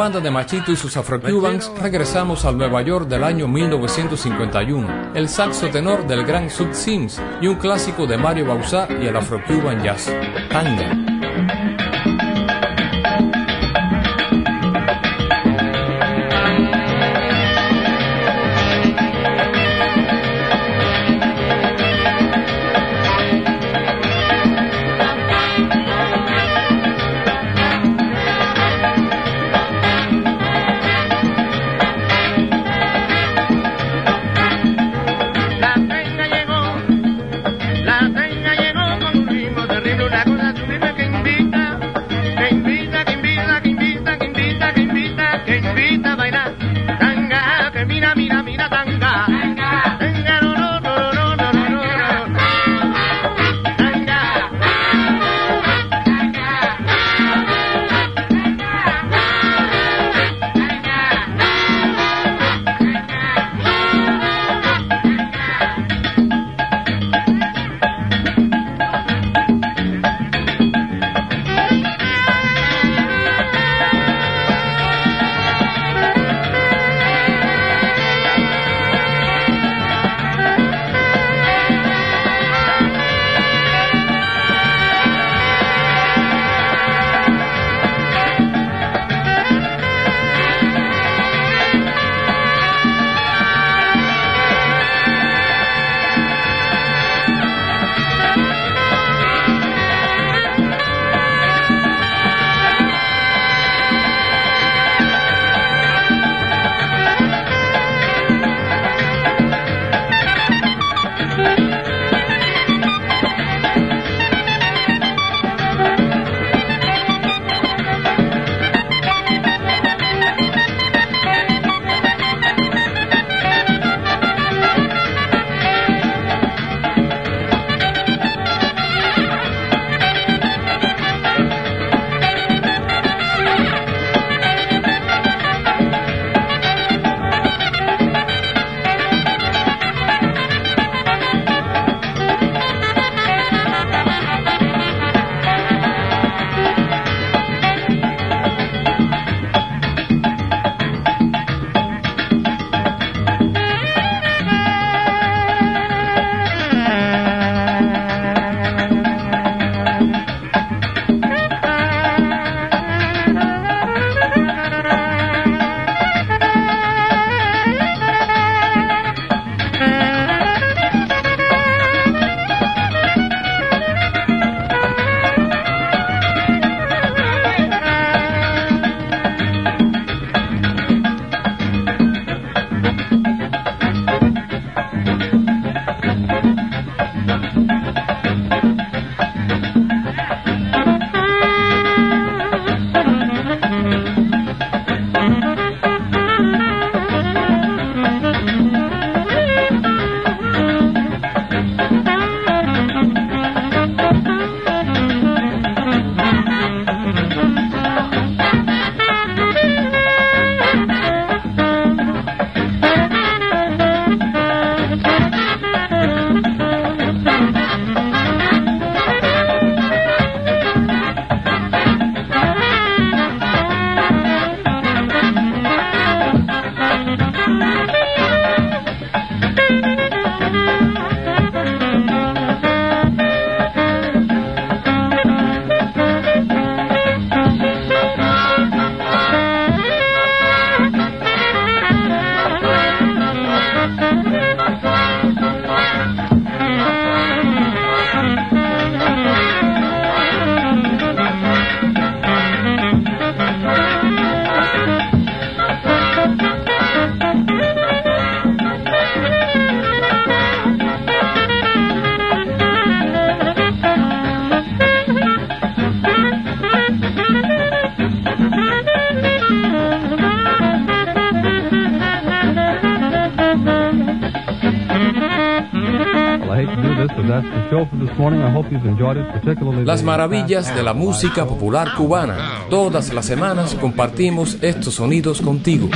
Banda de Machito y sus Afro-Cubans regresamos al Nueva York del año 1951, el saxo tenor del gran Sud Sims y un clásico de Mario Bauzá y el Afro-Cuban Jazz, Tanga. Las maravillas de la música popular cubana. Todas las semanas compartimos estos sonidos contigo.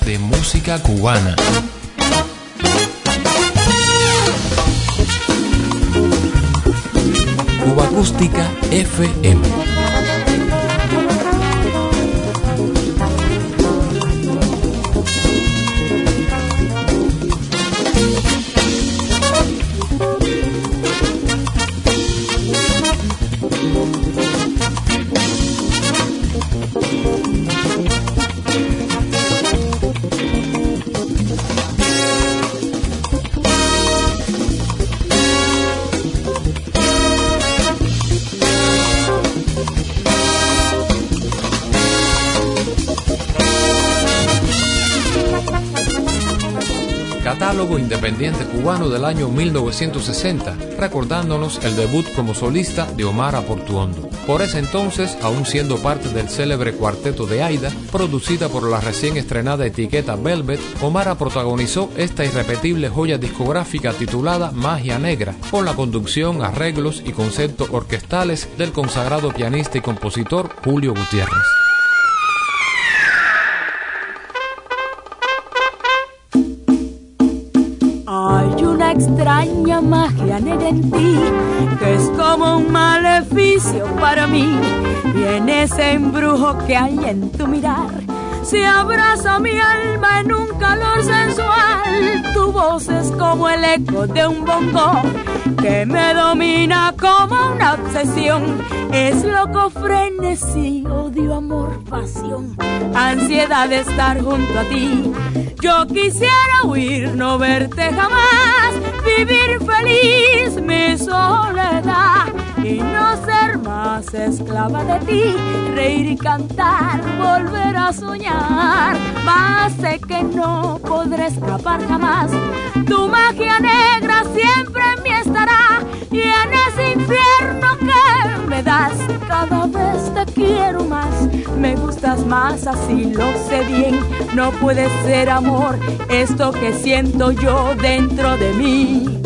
De música cubana. Cuba Acústica FM. Independiente cubano del año 1960, recordándonos el debut como solista de Omar Aportuondo. Por ese entonces, aún siendo parte del célebre cuarteto de Aida, producida por la recién estrenada etiqueta Velvet, Omar protagonizó esta irrepetible joya discográfica titulada Magia Negra, con la conducción, arreglos y conceptos orquestales del consagrado pianista y compositor Julio Gutiérrez. Extraña magia en ti, que es como un maleficio para mí. Y en ese embrujo que hay en tu mirar, se abraza mi alma en un calor sensual. Tu voz es como el eco de un bongo que me domina como una obsesión. Es loco frenesí, odio, amor, pasión, ansiedad de estar junto a ti. Yo quisiera huir, no verte jamás, vivir feliz mi soledad y no ser más esclava de ti, reír y cantar, volver a soñar. Más sé que no podré escapar jamás, tu magia negra siempre en mí estará y en ese infierno que me das. Cada vez te quiero más, me gustas más así lo sé bien, no puede ser amor esto que siento yo dentro de mí.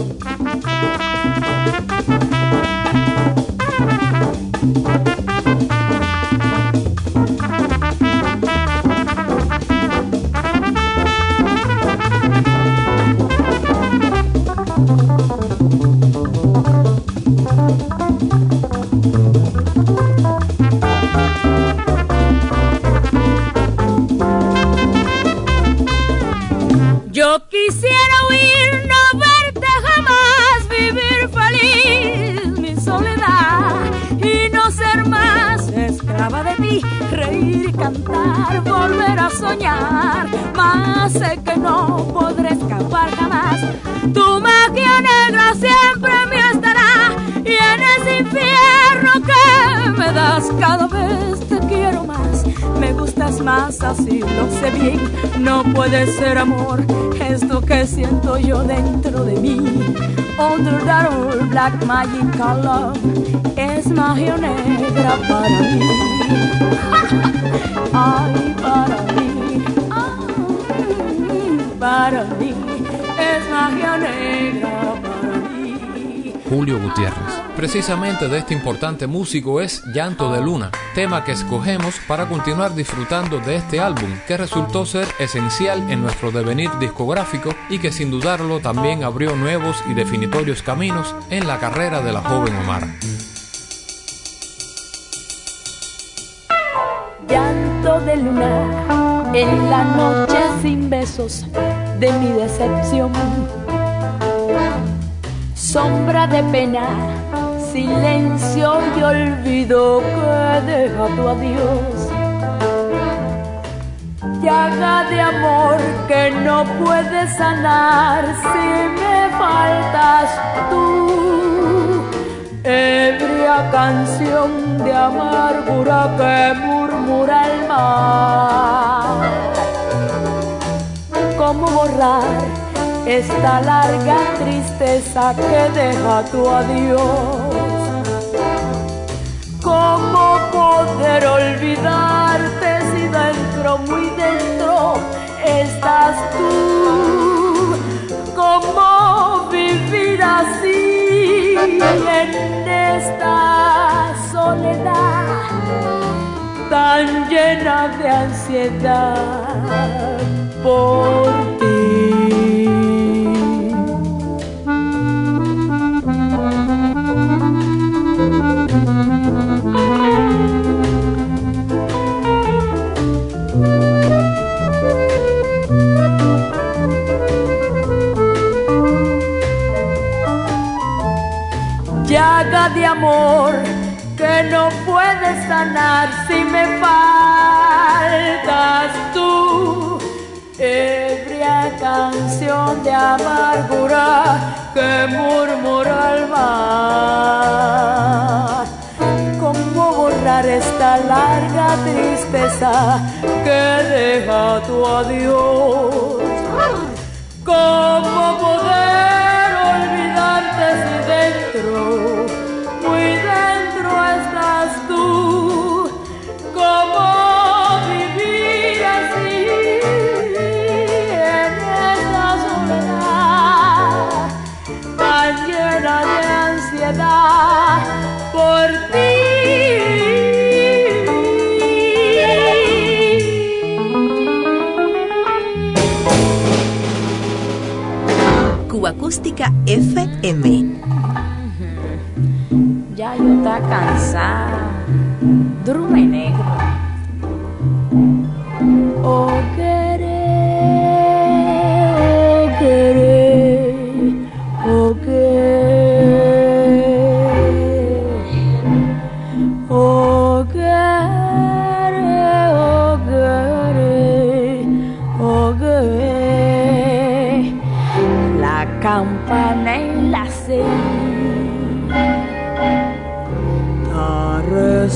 Volver a soñar, más sé que no podré escapar jamás. Tu magia negra siempre me estará y en ese infierno que me das cada vez te quiero más. Me gustas más así, lo sé bien, no puede ser amor esto que siento yo dentro de mí. Under that old black magic color es magia negra para mí. Julio Gutiérrez. Precisamente de este importante músico es Llanto de Luna, tema que escogemos para continuar disfrutando de este álbum que resultó ser esencial en nuestro devenir discográfico y que sin dudarlo también abrió nuevos y definitorios caminos en la carrera de la joven Omar. De luna en la noche sin besos de mi decepción. Sombra de pena, silencio y olvido que deja tu adiós. Llaga de amor que no puedes sanar si me faltas tú. Ebria canción de amargura que el mar. ¿Cómo borrar esta larga tristeza que deja tu adiós? ¿Cómo poder olvidarte si dentro, muy dentro, estás tú? ¿Cómo vivir así en esta soledad? Tan llena de ansiedad por ti. Llaga de amor que no puedes sanar si me faltas tú. Ebria canción de amargura que murmura el mar. ¿Cómo borrar esta larga tristeza que deja tu adiós? ¿Cómo poder olvidarte si dentro, Acústica FM. Ya yo está cansada. Drume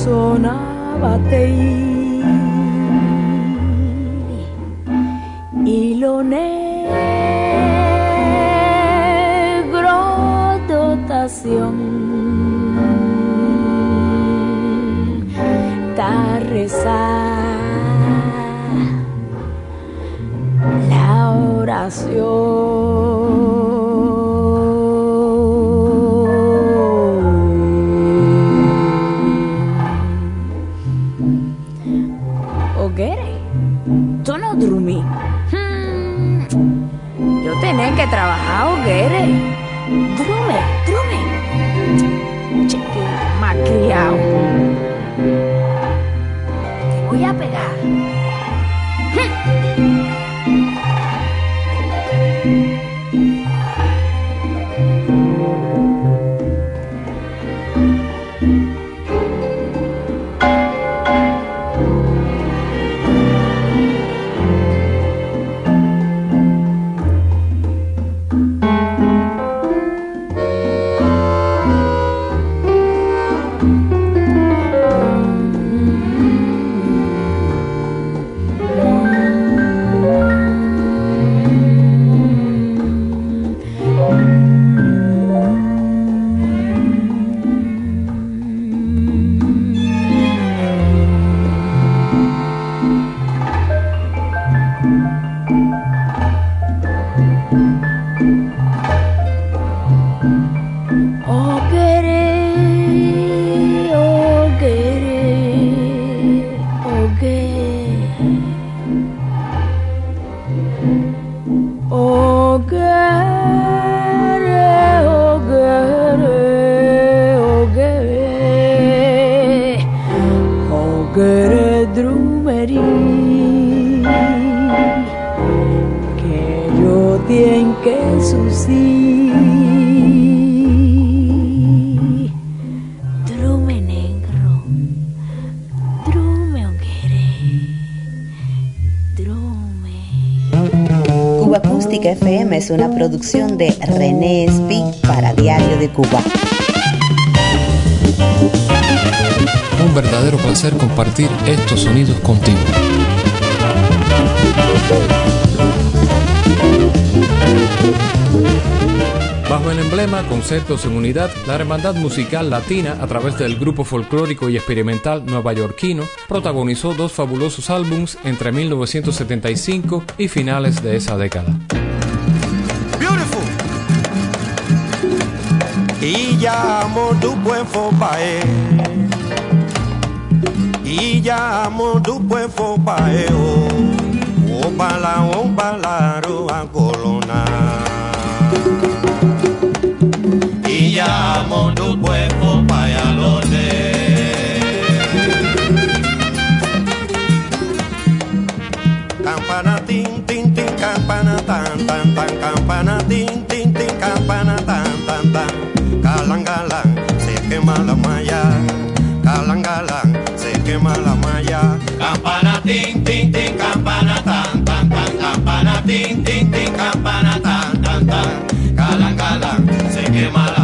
resonaba y producción de René Espi para Diario de Cuba. Un verdadero placer compartir estos sonidos contigo. Bajo el emblema Conceptos en Unidad, la Hermandad Musical Latina, a través del grupo folclórico y experimental nuevayorquino, protagonizó dos fabulosos álbums entre 1975 y finales de esa década. Llamo tu buen fopae. y llamo tu pueblo paeo, o oh. bala o balaro a colona. Y llamo tu pueblo payalote. Quema la malla galang galang se quema la malla. Campana tin tin tin campana tan tan tan campana tin tin tin campana tan tan tan. Galang galang se quema la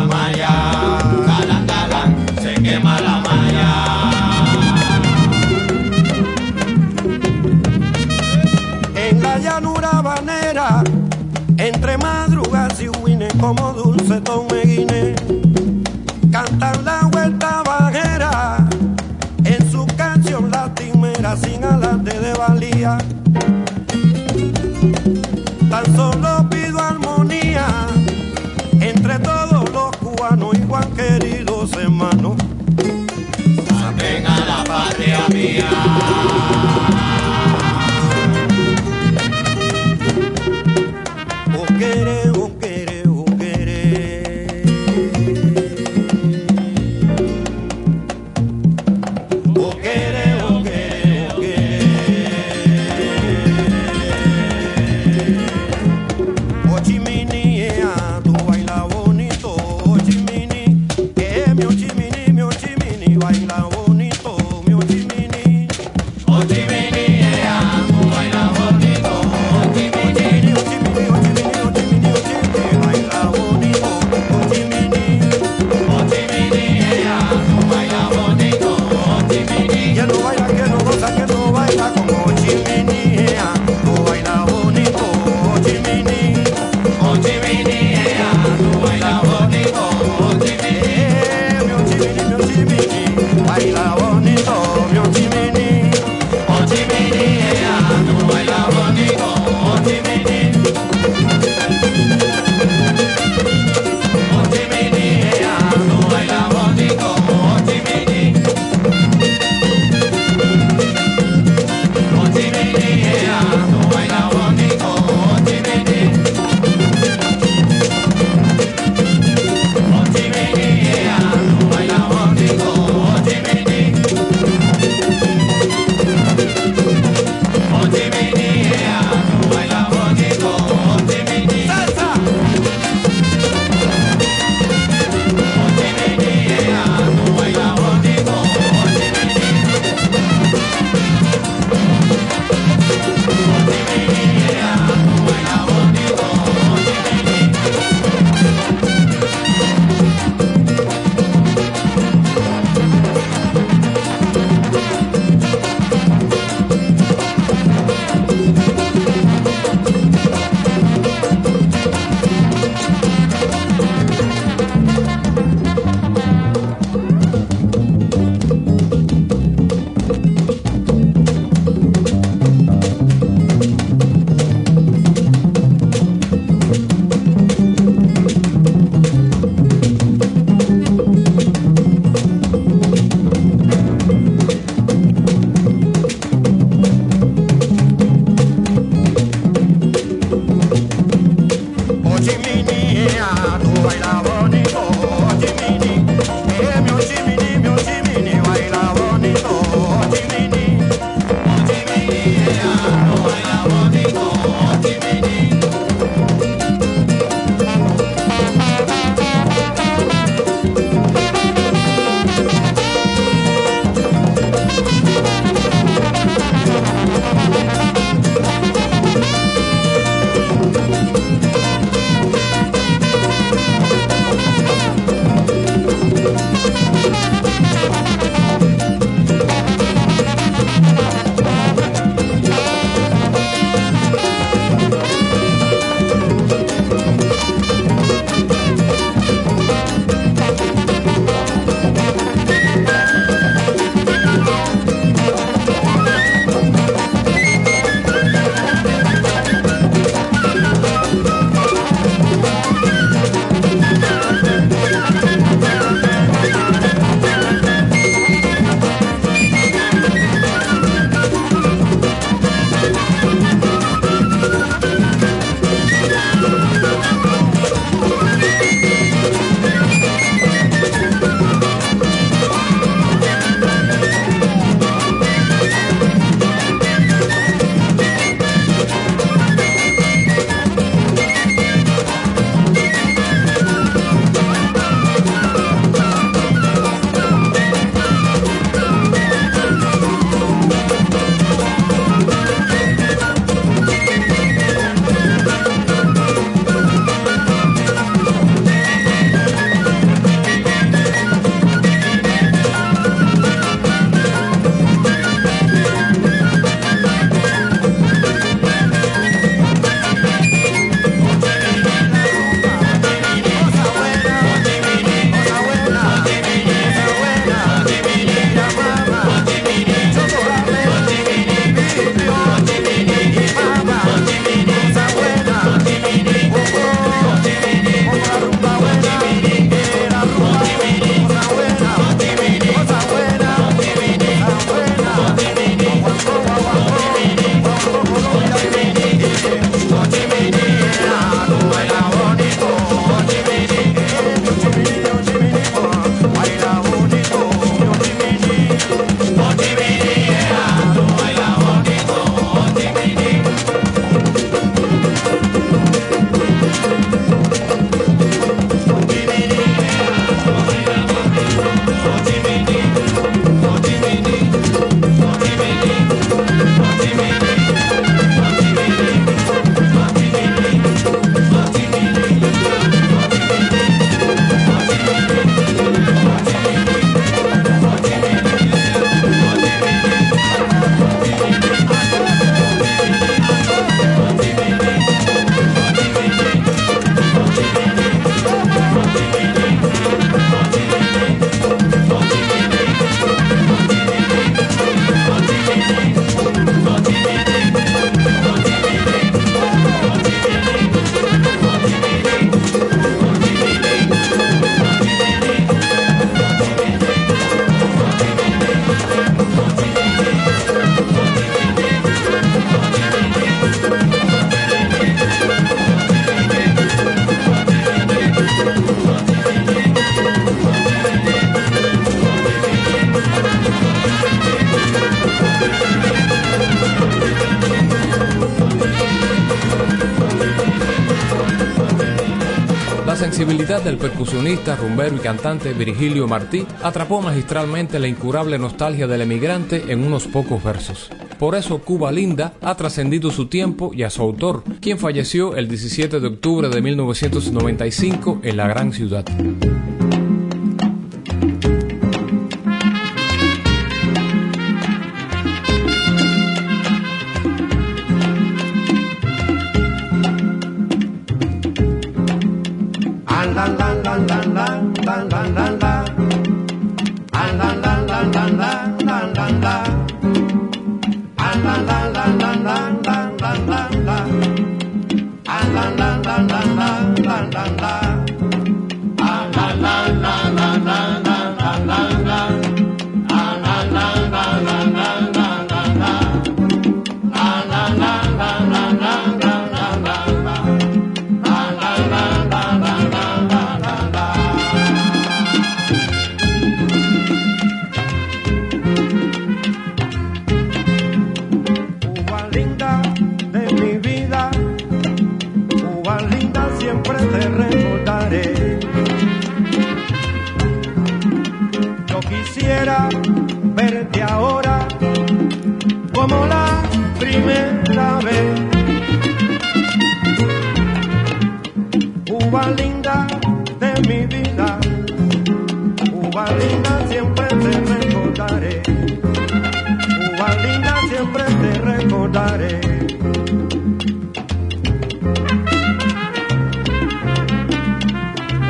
genialidad del percusionista, rumbero y cantante Virgilio Martí atrapó magistralmente la incurable nostalgia del emigrante en unos pocos versos. Por eso Cuba Linda ha trascendido su tiempo y a su autor, quien falleció el 17 de octubre de 1995 en la gran ciudad.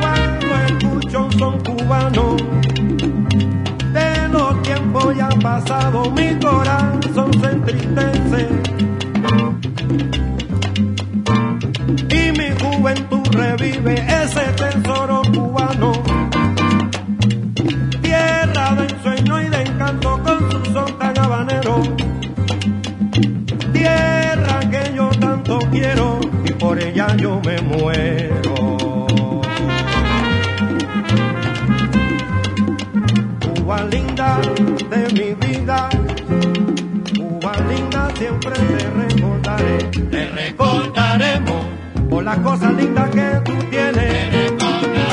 Cuando escucho un son cubano, de los tiempos ya han pasado, mi corazón se entristece. Y mi juventud revive. la cosa linda que tú tienes.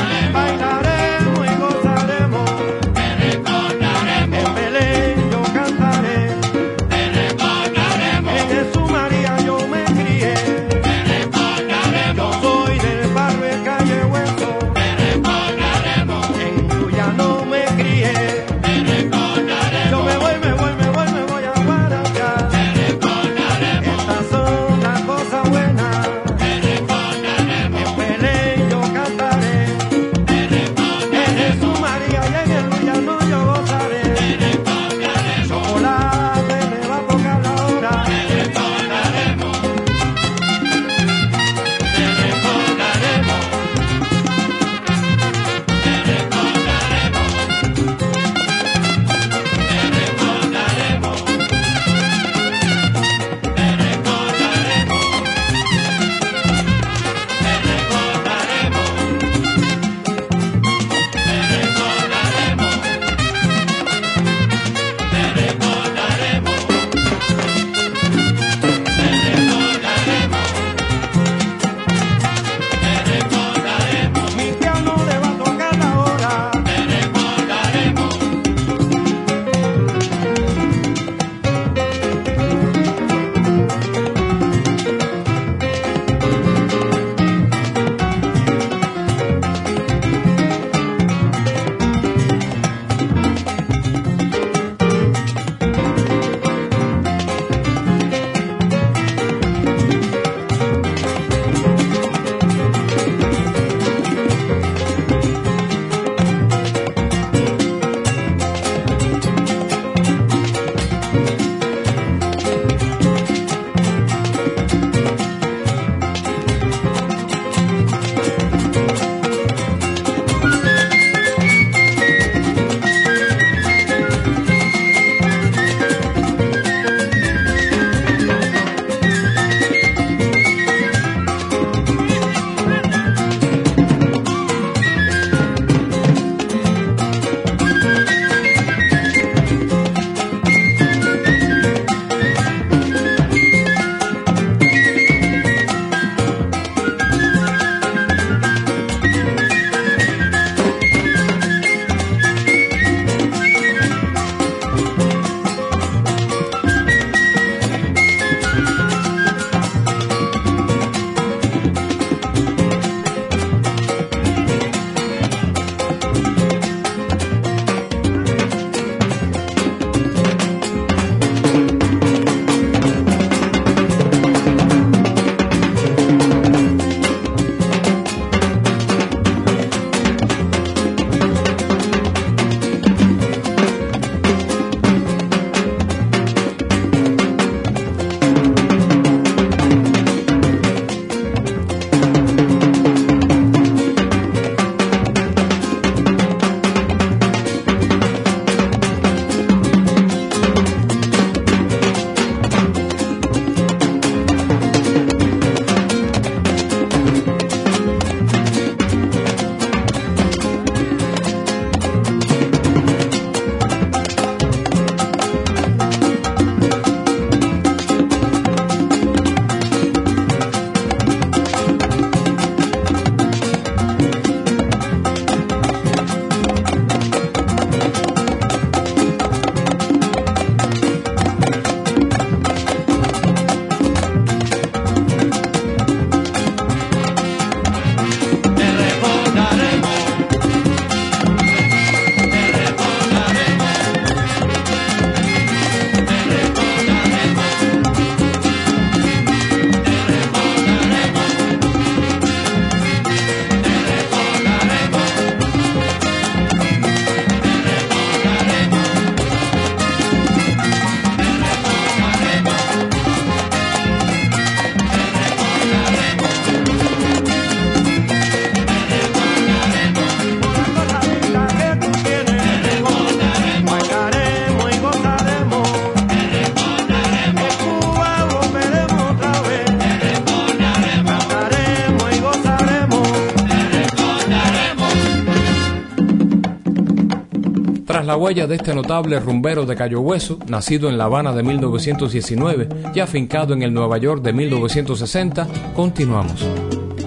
La huella de este notable rumbero de Cayo Hueso, nacido en La Habana de 1919 y afincado en el Nueva York de 1960, continuamos.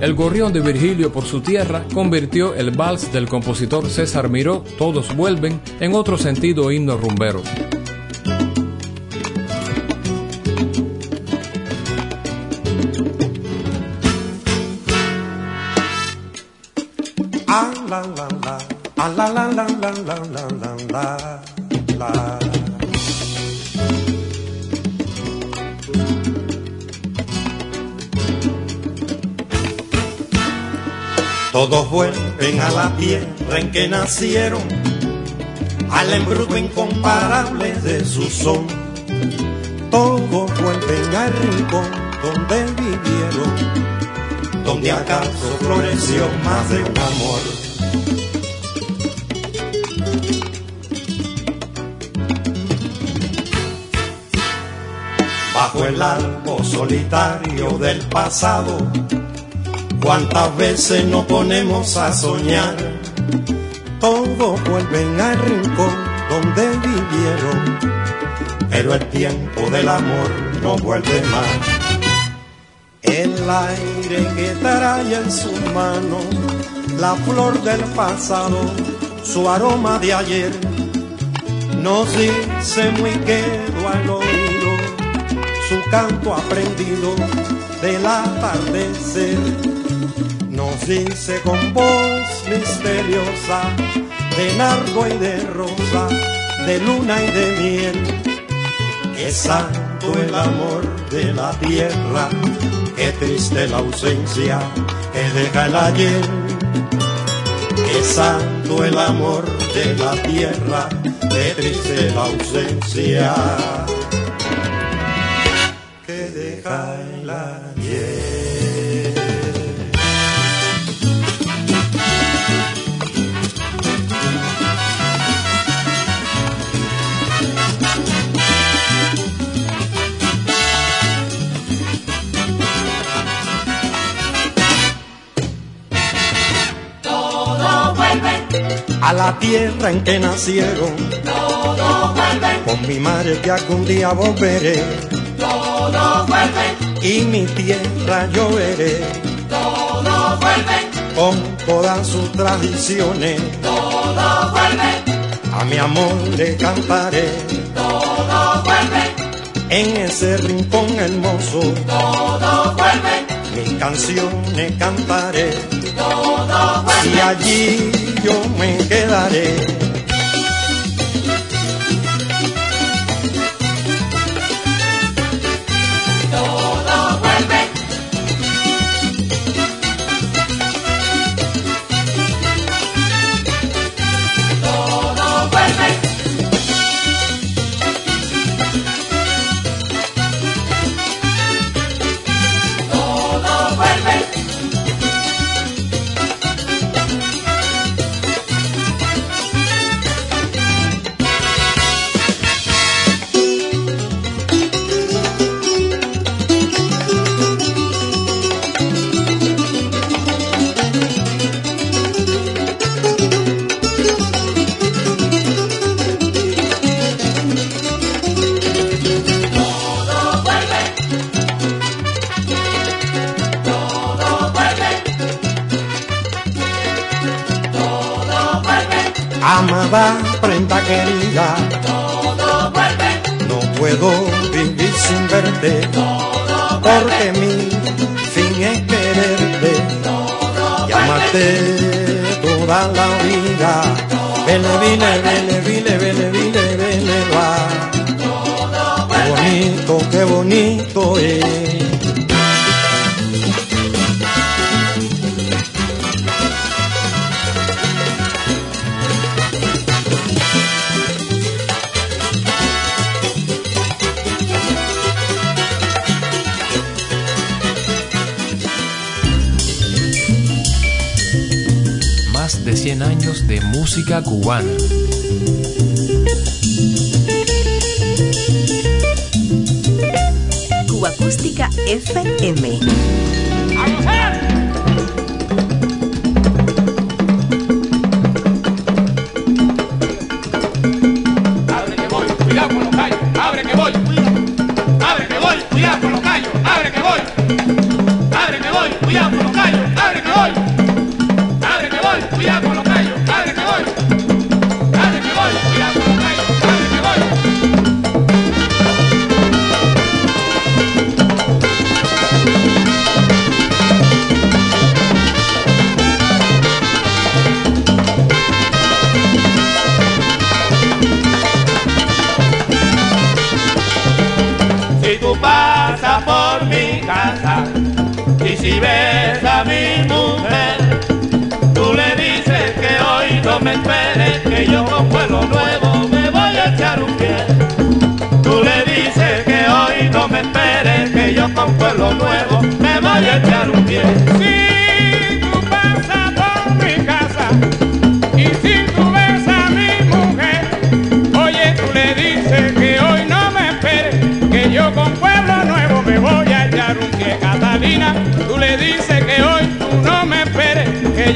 El gorrión de Virgilio por su tierra convirtió el vals del compositor César Miró, Todos vuelven, en otro sentido himno rumbero. Todos vuelven a la tierra en que nacieron, al embrujo incomparable de su son. Todos vuelven al rincón donde vivieron, donde acaso floreció más de un amor. El árbol solitario del pasado, cuántas veces nos ponemos a soñar. Todos vuelven al rincón donde vivieron, pero el tiempo del amor no vuelve más. El aire que trae en sus manos, la flor del pasado, su aroma de ayer, nos dice muy quedo al oído su canto aprendido del atardecer. Nos dice con voz misteriosa de nardo y de rosa, de luna y de miel, que santo el amor de la tierra, que triste la ausencia que deja el ayer. Que santo el amor de la tierra, que triste la ausencia A la tierra en que nacieron, todo vuelve, con mi madre que algún día volveré, vuelve, y mi tierra yo veré, todo vuelve, con todas sus tradiciones, todo vuelve, a mi amor le cantaré, todo vuelve, en ese rincón hermoso, todo vuelve, mis canciones cantaré, todo vuelve. y allí yo me quedaré.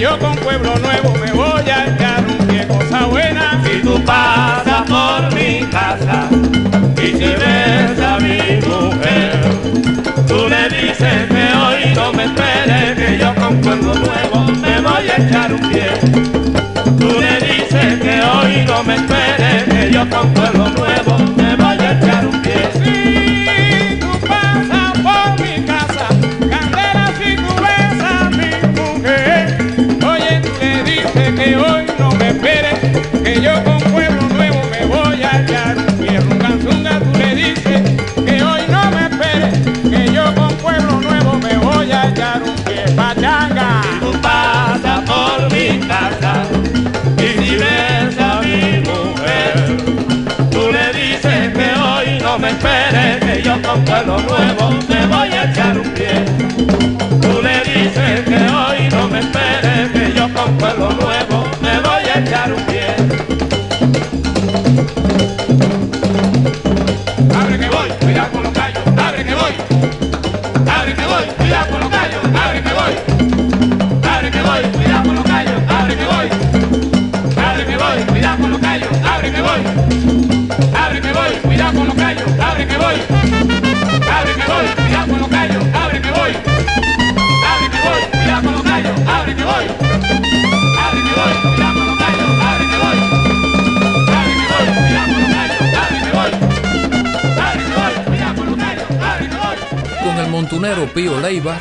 Yo con pueblo nuevo me voy a echar un pie. Cosa buena. Si tú pasas por mi casa y si ves a mi mujer, tú le dices que hoy no me esperes, que yo con pueblo nuevo me voy a echar un pie. Tú le dices que hoy no me esperes, que yo con pueblo nuevo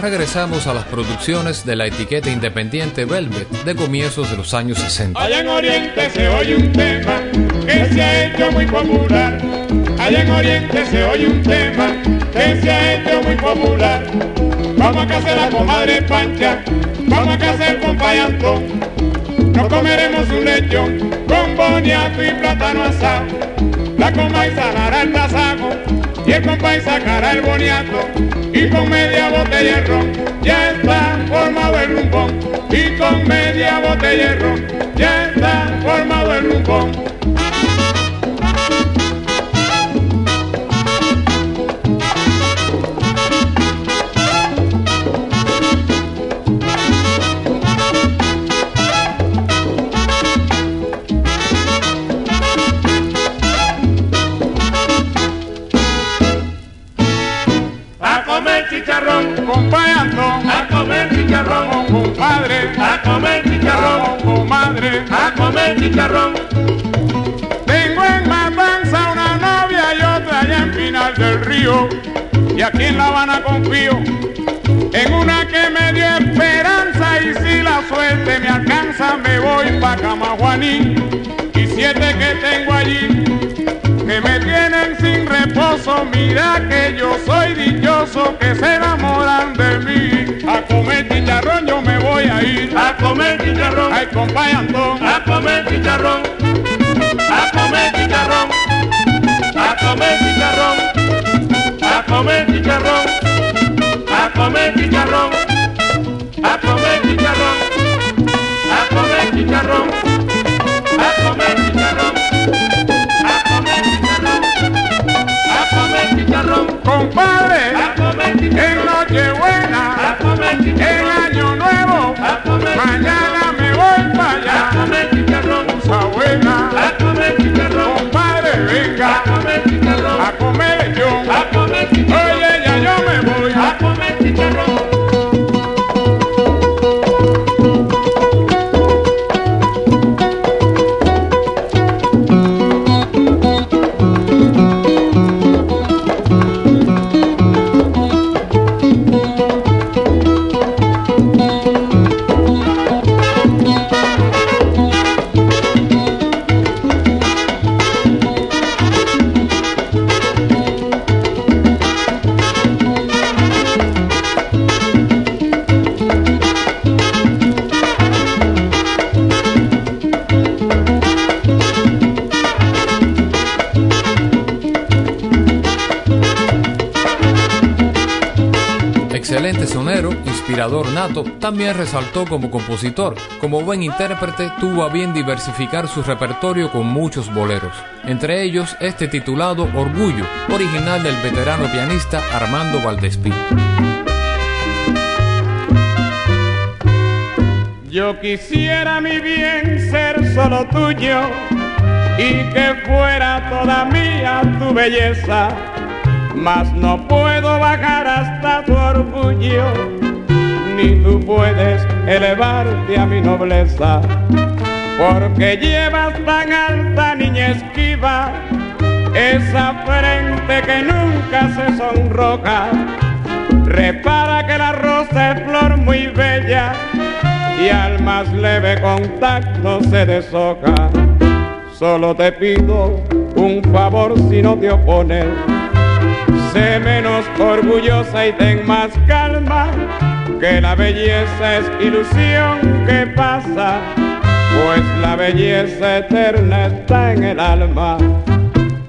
regresamos a las producciones de la etiqueta independiente Velvet de comienzos de los años 60. Allá en Oriente se oye un tema que se ha hecho muy popular. Allá en Oriente se oye un tema que se ha hecho muy popular. Vamos a casa la comadre Pancha, vamos a casa el compadre Antón. Nos comeremos un lechón con boniato y plátano asado. La coma y salará el tasajo y el compadre sacará el boniato. Y con media botella de ron ya está formado el rumbón. Y con media botella de ron ya está formado el rumbón. Tengo en Matanza una novia y otra allá en Pinal del Río. Y aquí en La Habana confío en una que me dio esperanza y si la suerte me alcanza me voy pa' Camajuaní. Y siete que tengo allí que me tienen sin reposo, mira que yo soy dichoso que se enamoran de mí. A comer chicharrón yo me voy a ir. A comer chicharrón, Ay, Antón. a comer chicharrón, a comer chicharrón, a comer chicharrón, a comer chicharrón, a comer chicharrón, compadre, en Nochebuena, en Año Nuevo, mañana me voy para allá, cosa buena, compadre, venga, a comer yo, oye ya yo me voy, a comer inspirador nato, también resaltó como compositor. Como buen intérprete, tuvo a bien diversificar su repertorio con muchos boleros, entre ellos este titulado Orgullo, original del veterano pianista Armando Valdespí. Yo quisiera mi bien ser solo tuyo y que fuera toda mía tu belleza, mas no puedo bajar hasta tu orgullo, ni tú puedes elevarte a mi nobleza, porque llevas tan alta niña esquiva, esa frente que nunca se sonroja. Repara que la rosa es flor muy bella y al más leve contacto se deshoja. Solo te pido un favor si no te opones. Sé menos orgullosa y ten más calma, que la belleza es ilusión que pasa, pues la belleza eterna está en el alma.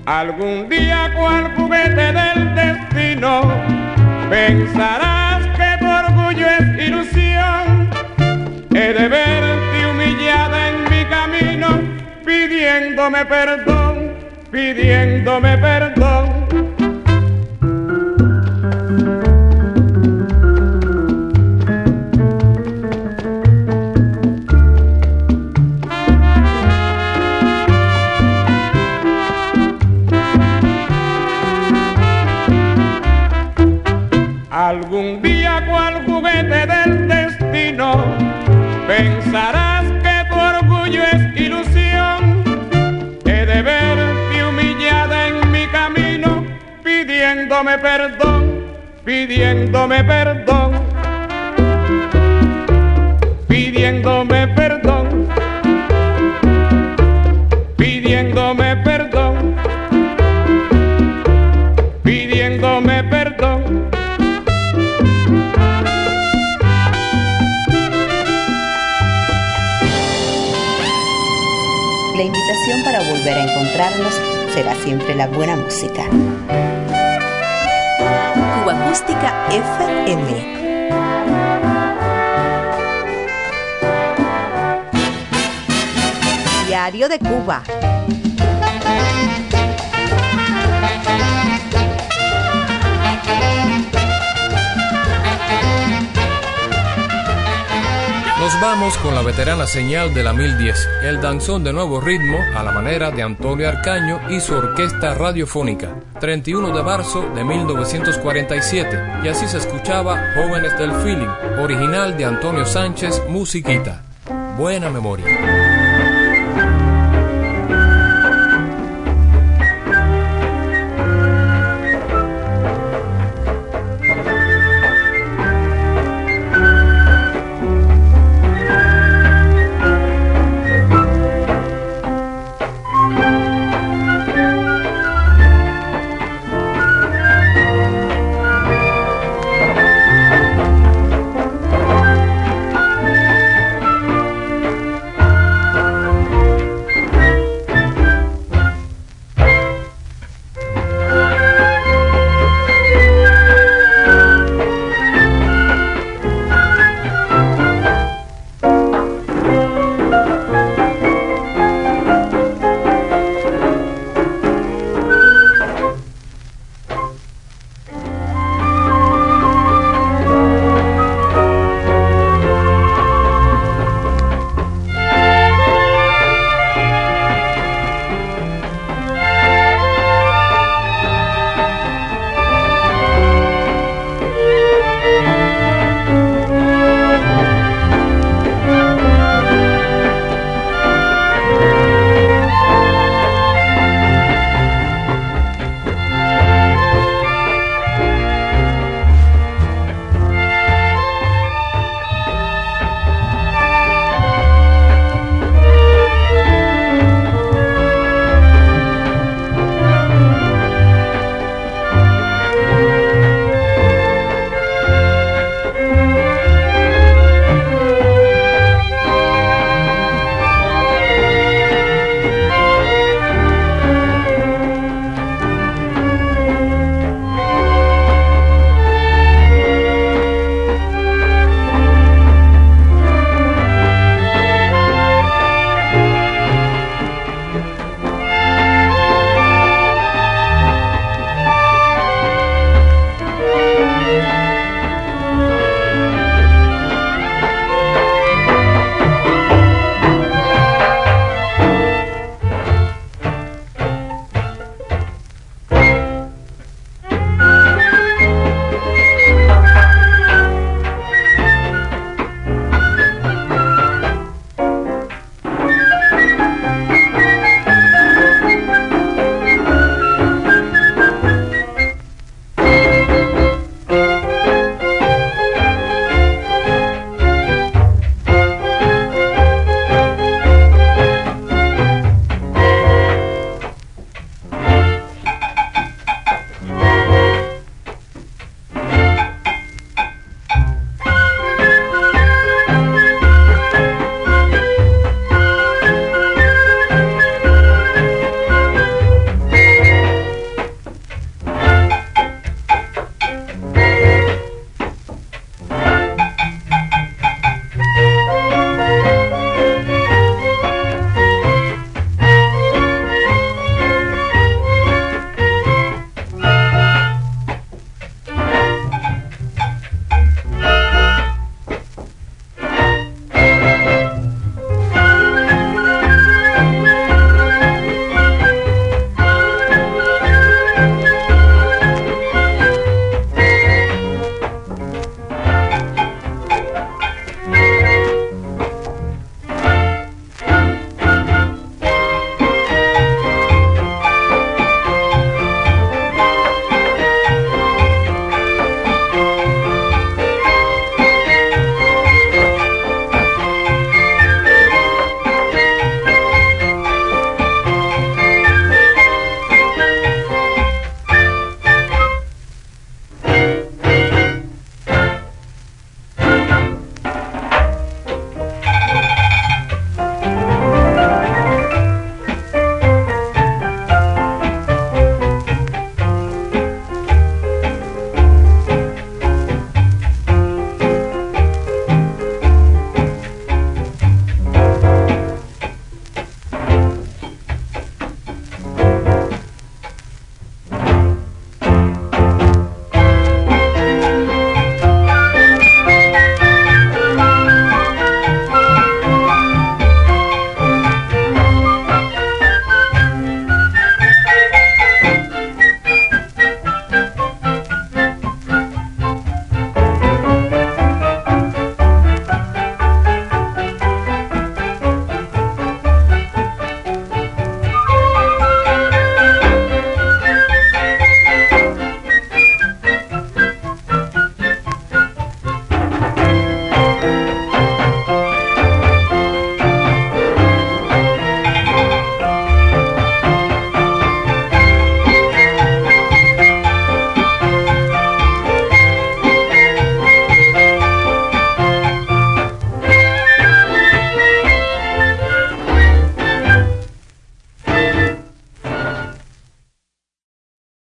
Algún día cual juguete del destino, pensarás que tu orgullo es ilusión He de verte humillada en mi camino, pidiéndome perdón, pidiéndome perdón. Señal de la 1010, el danzón de nuevo ritmo a la manera de Antonio Arcaño y su orquesta radiofónica, 31 de marzo de 1947, y así se escuchaba Jóvenes del Feeling, original de Antonio Sánchez, musiquita. Buena memoria.